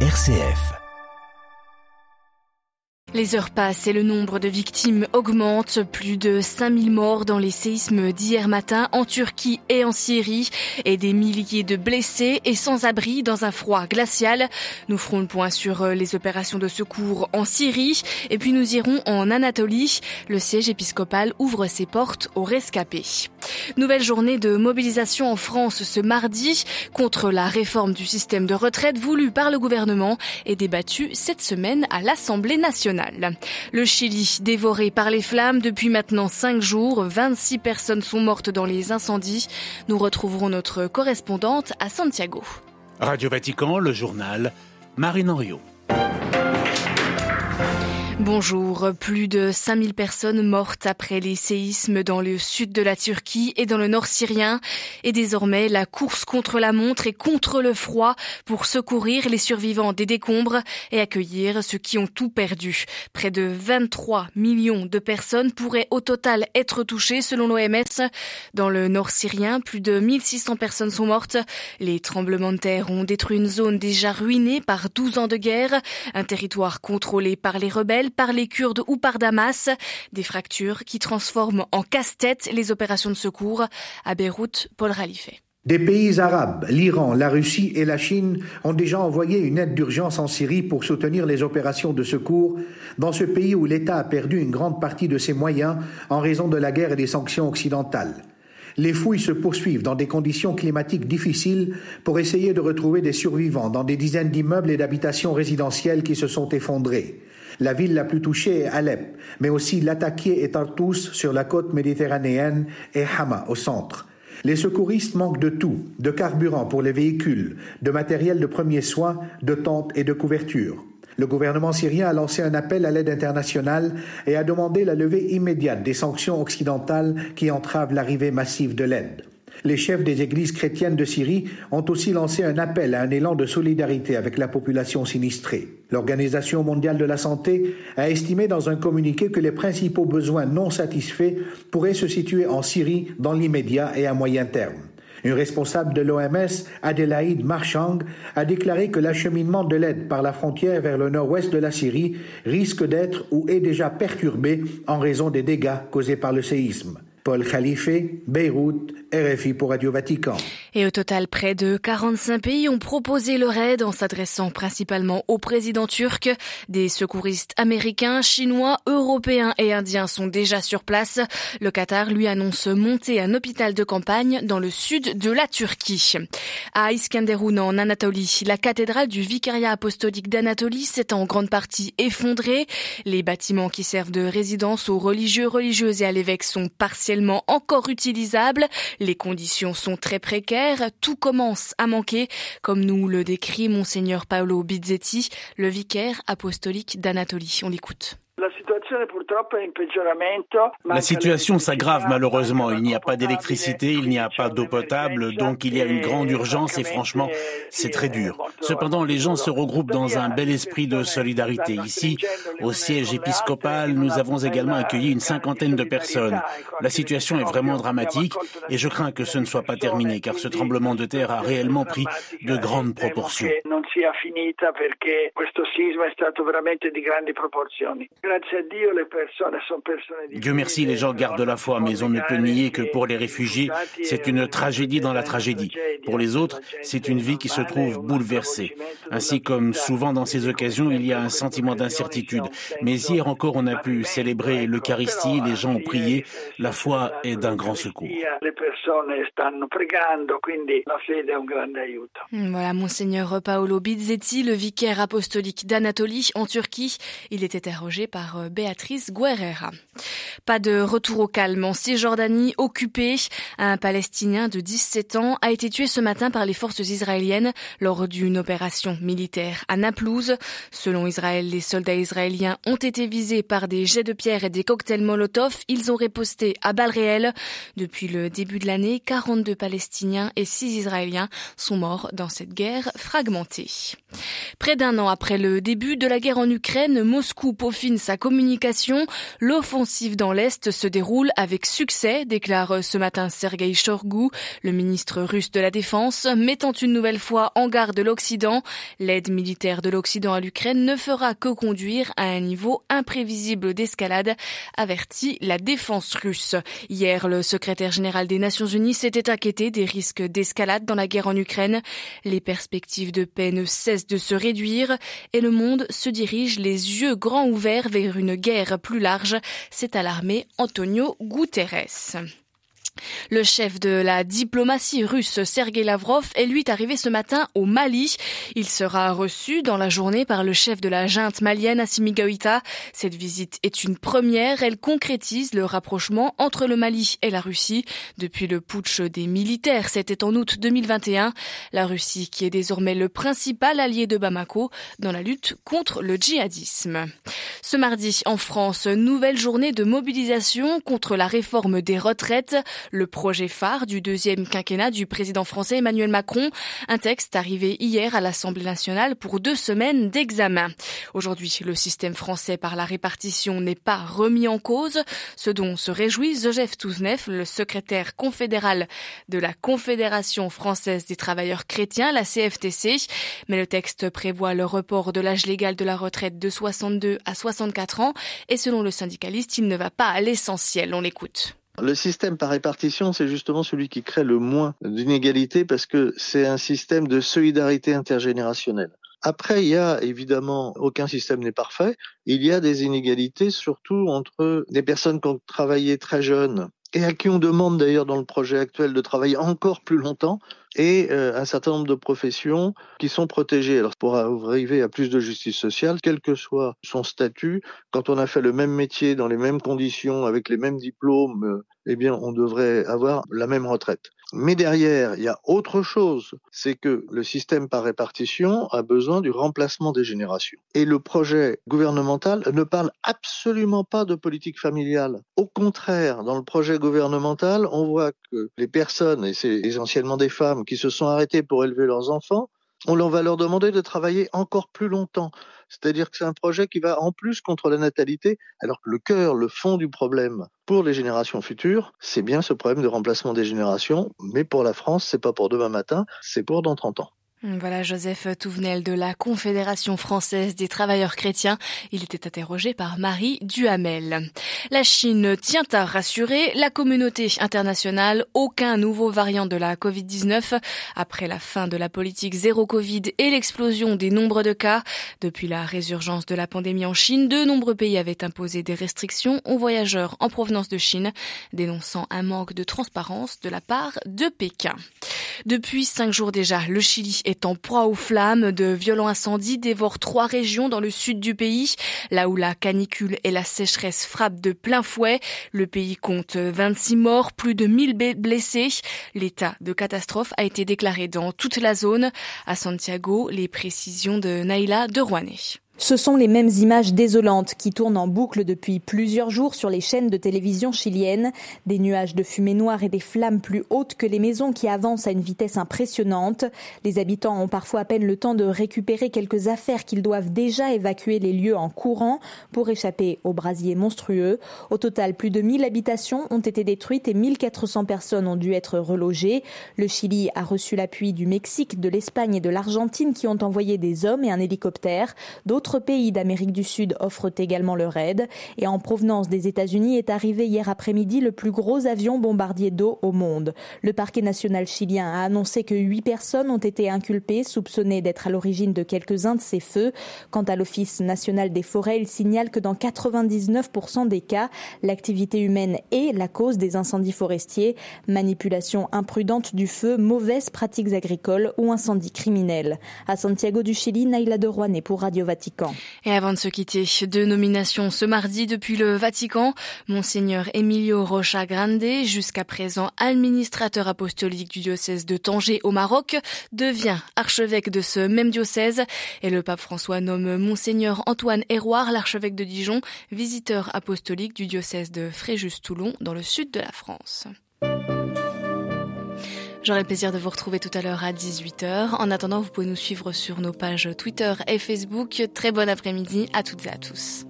RCF. Les heures passent et le nombre de victimes augmente. Plus de 5000 morts dans les séismes d'hier matin en Turquie et en Syrie et des milliers de blessés et sans abri dans un froid glacial. Nous ferons le point sur les opérations de secours en Syrie et puis nous irons en Anatolie. Le siège épiscopal ouvre ses portes aux rescapés. Nouvelle journée de mobilisation en France ce mardi contre la réforme du système de retraite voulue par le gouvernement et débattue cette semaine à l'Assemblée nationale. Le Chili, dévoré par les flammes depuis maintenant cinq jours, 26 personnes sont mortes dans les incendies. Nous retrouverons notre correspondante à Santiago. Radio Vatican, le journal, Marine Henriot. Bonjour. Plus de 5000 personnes mortes après les séismes dans le sud de la Turquie et dans le nord syrien. Et désormais, la course contre la montre et contre le froid pour secourir les survivants des décombres et accueillir ceux qui ont tout perdu. Près de 23 millions de personnes pourraient au total être touchées selon l'OMS. Dans le nord syrien, plus de 1600 personnes sont mortes. Les tremblements de terre ont détruit une zone déjà ruinée par 12 ans de guerre, un territoire contrôlé par les rebelles par les Kurdes ou par Damas. Des fractures qui transforment en casse-tête les opérations de secours. À Beyrouth, Paul Ralifet. Des pays arabes, l'Iran, la Russie et la Chine ont déjà envoyé une aide d'urgence en Syrie pour soutenir les opérations de secours dans ce pays où l'État a perdu une grande partie de ses moyens en raison de la guerre et des sanctions occidentales. Les fouilles se poursuivent dans des conditions climatiques difficiles pour essayer de retrouver des survivants dans des dizaines d'immeubles et d'habitations résidentielles qui se sont effondrés. La ville la plus touchée est Alep, mais aussi Latakia et Tartous sur la côte méditerranéenne et Hama au centre. Les secouristes manquent de tout, de carburant pour les véhicules, de matériel de premiers soins, de tentes et de couvertures. Le gouvernement syrien a lancé un appel à l'aide internationale et a demandé la levée immédiate des sanctions occidentales qui entravent l'arrivée massive de l'aide. Les chefs des églises chrétiennes de Syrie ont aussi lancé un appel à un élan de solidarité avec la population sinistrée. L'Organisation mondiale de la santé a estimé dans un communiqué que les principaux besoins non satisfaits pourraient se situer en Syrie dans l'immédiat et à moyen terme. Une responsable de l'OMS, Adélaïde Marchang, a déclaré que l'acheminement de l'aide par la frontière vers le nord-ouest de la Syrie risque d'être ou est déjà perturbé en raison des dégâts causés par le séisme. Paul Khalife, Beyrouth, RFI pour Radio Vatican. Et au total, près de 45 pays ont proposé leur aide en s'adressant principalement au président turc. Des secouristes américains, chinois, européens et indiens sont déjà sur place. Le Qatar lui annonce monter un hôpital de campagne dans le sud de la Turquie. À Iskenderun, en Anatolie, la cathédrale du vicariat apostolique d'Anatolie s'est en grande partie effondrée. Les bâtiments qui servent de résidence aux religieux, religieuses et à l'évêque sont partiellement encore utilisable. Les conditions sont très précaires. Tout commence à manquer, comme nous le décrit Monseigneur Paolo Bizzetti, le vicaire apostolique d'Anatolie. On l'écoute. La situation s'aggrave malheureusement. Il n'y a pas d'électricité, il n'y a pas d'eau potable, donc il y a une grande urgence et franchement, c'est très dur. Cependant, les gens se regroupent dans un bel esprit de solidarité. Ici, au siège épiscopal, nous avons également accueilli une cinquantaine de personnes. La situation est vraiment dramatique et je crains que ce ne soit pas terminé car ce tremblement de terre a réellement pris de grandes proportions. Dieu merci, les gens gardent la foi, mais on ne peut nier que pour les réfugiés, c'est une tragédie dans la tragédie. Pour les autres, c'est une vie qui se trouve bouleversée. Ainsi comme souvent dans ces occasions, il y a un sentiment d'incertitude. Mais hier encore, on a pu célébrer l'Eucharistie, les gens ont prié, la foi est d'un grand secours. Voilà, monseigneur Paolo Bizzetti, le vicaire apostolique d'Anatolie en Turquie. Il était interrogé par euh, Béatrice Guerrera. Pas de retour au calme en Cisjordanie occupée. Un Palestinien de 17 ans a été tué ce matin par les forces israéliennes lors d'une opération militaire à Naplouse. Selon Israël, les soldats israéliens ont été visés par des jets de pierre et des cocktails Molotov. Ils ont riposté à balles réelles. Depuis le début de l'année, 42 Palestiniens et 6 Israéliens sont morts dans cette guerre fragmentée. Près d'un an après le début de la guerre en Ukraine, Moscou peaufine sa communication. L'offensive dans l'Est se déroule avec succès, déclare ce matin Sergei Shoigu, le ministre russe de la Défense, mettant une nouvelle fois en garde l'Occident. L'aide militaire de l'Occident à l'Ukraine ne fera que conduire à un niveau imprévisible d'escalade, avertit la défense russe. Hier, le secrétaire général des Nations Unies s'était inquiété des risques d'escalade dans la guerre en Ukraine. Les perspectives de paix ne cessent de se réduire et le monde se dirige les yeux grands ouverts vers une guerre plus large, s'est alarmé Antonio Guterres. Le chef de la diplomatie russe, Sergei Lavrov, est lui arrivé ce matin au Mali. Il sera reçu dans la journée par le chef de la junte malienne, Assimi Goïta. Cette visite est une première. Elle concrétise le rapprochement entre le Mali et la Russie. Depuis le putsch des militaires, c'était en août 2021. La Russie qui est désormais le principal allié de Bamako dans la lutte contre le djihadisme. Ce mardi, en France, nouvelle journée de mobilisation contre la réforme des retraites le projet phare du deuxième quinquennat du président français Emmanuel Macron, un texte arrivé hier à l'Assemblée nationale pour deux semaines d'examen. Aujourd'hui, le système français par la répartition n'est pas remis en cause, ce dont se réjouit Joseph Touznef, le secrétaire confédéral de la Confédération française des travailleurs chrétiens, la CFTC. Mais le texte prévoit le report de l'âge légal de la retraite de 62 à 64 ans et selon le syndicaliste, il ne va pas à l'essentiel. On l'écoute. Le système par répartition, c'est justement celui qui crée le moins d'inégalités parce que c'est un système de solidarité intergénérationnelle. Après, il y a évidemment, aucun système n'est parfait. Il y a des inégalités, surtout entre des personnes qui ont travaillé très jeunes et à qui on demande d'ailleurs dans le projet actuel de travailler encore plus longtemps, et euh, un certain nombre de professions qui sont protégées. Alors pour arriver à plus de justice sociale, quel que soit son statut, quand on a fait le même métier dans les mêmes conditions, avec les mêmes diplômes, euh, eh bien on devrait avoir la même retraite. Mais derrière, il y a autre chose, c'est que le système par répartition a besoin du remplacement des générations. Et le projet gouvernemental ne parle absolument pas de politique familiale. Au contraire, dans le projet gouvernemental, on voit que les personnes, et c'est essentiellement des femmes qui se sont arrêtées pour élever leurs enfants, on va leur demander de travailler encore plus longtemps. C'est-à-dire que c'est un projet qui va en plus contre la natalité, alors que le cœur, le fond du problème pour les générations futures, c'est bien ce problème de remplacement des générations, mais pour la France, c'est pas pour demain matin, c'est pour dans 30 ans. Voilà Joseph Touvenel de la Confédération française des travailleurs chrétiens. Il était interrogé par Marie Duhamel. La Chine tient à rassurer la communauté internationale. Aucun nouveau variant de la Covid-19 après la fin de la politique zéro Covid et l'explosion des nombres de cas. Depuis la résurgence de la pandémie en Chine, de nombreux pays avaient imposé des restrictions aux voyageurs en provenance de Chine, dénonçant un manque de transparence de la part de Pékin. Depuis cinq jours déjà, le Chili est en proie aux flammes. De violents incendies dévorent trois régions dans le sud du pays, là où la canicule et la sécheresse frappent de plein fouet. Le pays compte 26 morts, plus de 1000 blessés. L'état de catastrophe a été déclaré dans toute la zone. À Santiago, les précisions de Naila de Rouanet. Ce sont les mêmes images désolantes qui tournent en boucle depuis plusieurs jours sur les chaînes de télévision chiliennes. Des nuages de fumée noire et des flammes plus hautes que les maisons qui avancent à une vitesse impressionnante. Les habitants ont parfois à peine le temps de récupérer quelques affaires qu'ils doivent déjà évacuer les lieux en courant pour échapper aux brasiers monstrueux. Au total, plus de 1000 habitations ont été détruites et 1400 personnes ont dû être relogées. Le Chili a reçu l'appui du Mexique, de l'Espagne et de l'Argentine qui ont envoyé des hommes et un hélicoptère. D'autres D'autres pays d'Amérique du Sud offrent également leur aide. Et en provenance des États-Unis est arrivé hier après-midi le plus gros avion bombardier d'eau au monde. Le parquet national chilien a annoncé que huit personnes ont été inculpées, soupçonnées d'être à l'origine de quelques-uns de ces feux. Quant à l'Office national des forêts, il signale que dans 99% des cas, l'activité humaine est la cause des incendies forestiers, manipulation imprudente du feu, mauvaises pratiques agricoles ou incendies criminels. À Santiago du Chili, Naila de pour Radio Et avant de se quitter, deux nominations ce mardi depuis le Vatican. Monseigneur Emilio Rocha Grande, jusqu'à présent administrateur apostolique du diocèse de Tanger au Maroc, devient archevêque de ce même diocèse. Et le pape François nomme Monseigneur Antoine Héroard, l'archevêque de Dijon, visiteur apostolique du diocèse de Fréjus-Toulon dans le sud de la France. J'aurai le plaisir de vous retrouver tout à l'heure à 18h. En attendant, vous pouvez nous suivre sur nos pages Twitter et Facebook. Très bon après-midi à toutes et à tous.